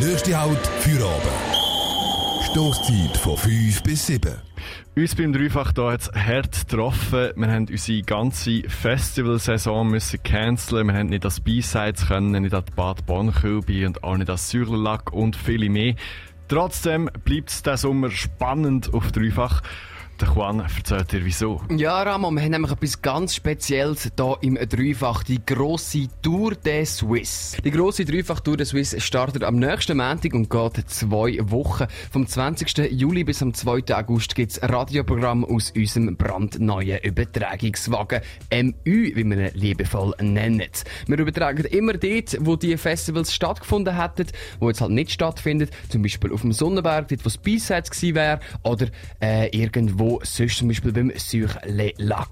Nächste Halt für Abend. Stoßzeit von 5 bis 7. Uns beim Dreifach hier hat es hart getroffen. Wir haben unsere ganze Festivalsaison müssen canceln. Wir haben nicht das B-Sides nicht die Bad Bonnkülbi und auch nicht das Sürlack und viele mehr. Trotzdem bleibt es diesen Sommer spannend auf Dreifach. Der Juan erzählt dir wieso. Ja, Ramon, wir haben nämlich etwas ganz Spezielles hier im Dreifach, die grosse Tour de Suisse. Die grosse Dreifach Tour de Suisse startet am nächsten Montag und geht zwei Wochen. Vom 20. Juli bis am 2. August gibt es Radioprogramm aus unserem brandneuen Übertragungswagen MÜ, wie wir ihn liebevoll nennen. Wir übertragen immer dort, wo die Festivals stattgefunden hätten, wo jetzt halt nicht stattfindet, zum Beispiel auf dem Sonnenberg, dort wo es B-Sides gewesen wäre, oder äh, irgendwo sonst zum Beispiel beim Sur Le Lac.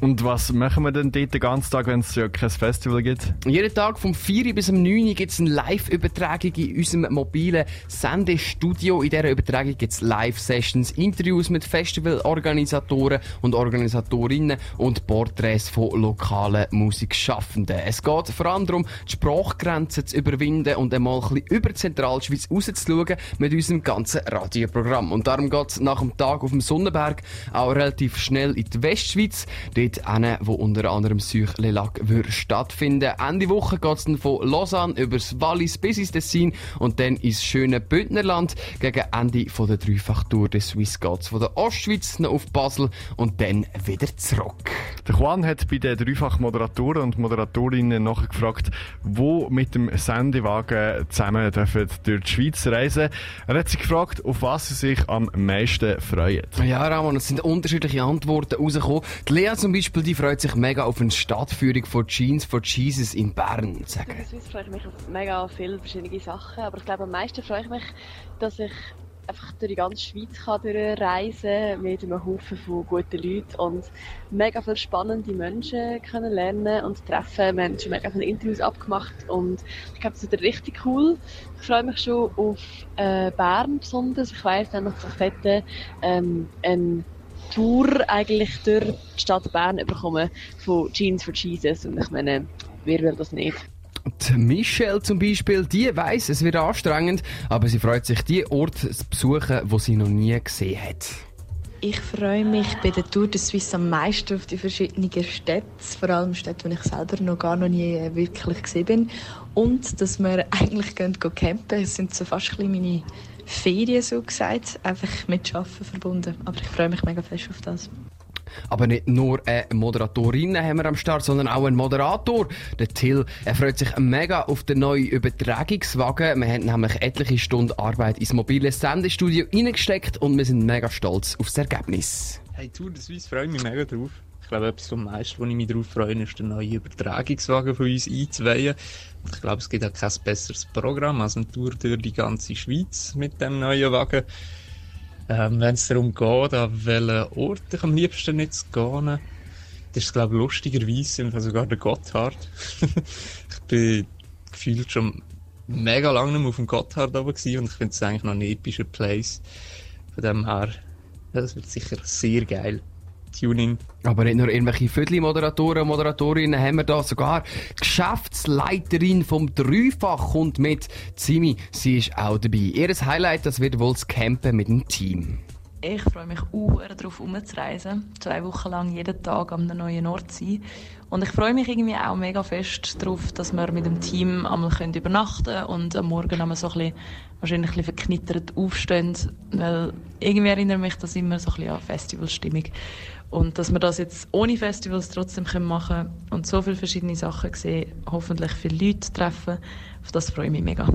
Und was machen wir denn dort den ganzen Tag, wenn es ja kein Festival gibt? Jeden Tag vom 4 bis am 9 gibt es eine Live-Übertragung in unserem mobilen Sendestudio. In dieser Übertragung gibt es Live-Sessions, Interviews mit Festivalorganisatoren und Organisatorinnen und Porträts von lokalen Musikschaffenden. Es geht vor allem darum, die Sprachgrenzen zu überwinden und einmal ein bisschen über die Zentralschweiz rauszuschauen mit unserem ganzen Radioprogramm. Und darum geht es nach dem Tag auf dem Sonnenberg auch relativ schnell in die Westschweiz, dort hin, wo unter anderem le Lac stattfinden Ende Woche geht es dann von Lausanne übers Wallis bis ins Tessin und dann ins schöne Bündnerland. Gegen Ende von der Dreifachtour des Swiss geht's von der Ostschweiz auf Basel und dann wieder zurück. Der Juan hat bei den Dreifach-Moderatoren und Moderatorinnen nachgefragt, wo mit dem Sendewagen zusammen dürfen durch die Schweiz reisen. Er hat sich gefragt, auf was sie sich am meisten freuen. Ja, Ramon, es sind unterschiedliche Antworten rausgekommen. Die Lea zum Beispiel, die freut sich mega auf eine Stadtführung von Jeans for Jesus in Bern. Sagen. In Swiss freue ich mich auf mega viele verschiedene Sachen, aber ich glaube, am meisten freue ich mich, dass ich einfach durch die ganze Schweiz kann reisen mit einem Haufen von guten Leuten und mega viele spannende Menschen kennenlernen und treffen. Wir haben schon mega viele Interviews abgemacht und ich glaube, das wird richtig cool. Ich freue mich schon auf äh, Bern besonders. Ich weiss dann noch, dass ich ähm, eine Tour eigentlich durch die Stadt Bern bekommen von Jeans for Jesus und ich meine, wer will das nicht? Die Michelle zum Beispiel, die weiß, es wird anstrengend, aber sie freut sich, die Orte zu besuchen, wo sie noch nie gesehen hat. Ich freue mich bei der Tour de Suisse am meisten auf die verschiedenen Städte, vor allem Städte, die ich selber noch gar noch nie wirklich gesehen bin. Und dass wir eigentlich gehen, gehen campen. Es sind so fast meine Ferien, so gesagt, einfach mit Arbeiten verbunden. Aber ich freue mich mega fest auf das. Aber nicht nur eine Moderatorin haben wir am Start, sondern auch ein Moderator. Der Till, er freut sich mega auf den neuen Übertragungswagen. Wir haben nämlich etliche Stunden Arbeit ins mobile Sendestudio reingesteckt und wir sind mega stolz auf das Ergebnis. Hey, Tour de Suisse freue ich mich mega drauf. Ich glaube, etwas vom meisten, wo ich mich darauf freue, ist der neue Übertragungswagen von uns einzuweihen. Ich glaube, es gibt auch kein besseres Programm als eine Tour durch die ganze Schweiz mit dem neuen Wagen. Ähm, Wenn es darum geht, an welchen Ort ich am liebsten nicht gehen, das ist, glaube ich, lustigerweise sogar der Gotthard. ich bin gefühlt schon mega lange nicht mehr auf dem Gotthard oben gewesen und ich finde es eigentlich noch ein epischer Place. Von dem her, das wird sicher sehr geil. Tuning. Aber nicht nur irgendwelche Viertel-Moderatoren Moderatorinnen haben wir da. Sogar Geschäftsleiterin vom Dreifach kommt mit. Zimi, sie ist auch dabei. Ihr Highlight, das wird wohl das Campen mit dem Team. Ich freue mich auch darauf, umzureisen. Zwei Wochen lang jeden Tag am neuen Ort sein. Und ich freue mich irgendwie auch mega fest darauf, dass wir mit dem Team einmal übernachten können und am Morgen einmal so ein bisschen, wahrscheinlich ein bisschen verknittert aufstehen. Weil irgendwie erinnert mich das immer so ein bisschen an Festivalstimmung. Und dass wir das jetzt ohne Festivals trotzdem machen können und so viele verschiedene Sachen sehen, hoffentlich viele Leute treffen, auf das freue ich mich mega.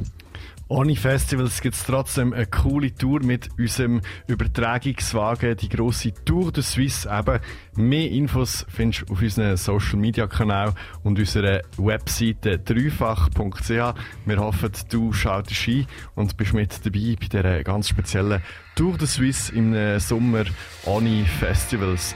Ohne Festivals gibt es trotzdem eine coole Tour mit unserem Übertragungswagen, die grosse Tour de Suisse. Eben, mehr Infos findest du auf unserem Social Media Kanal und unserer Webseite dreifach.ch. Wir hoffen, du schaltest ein und bist mit dabei bei dieser ganz speziellen Tour de Suisse im Sommer ohne Festivals.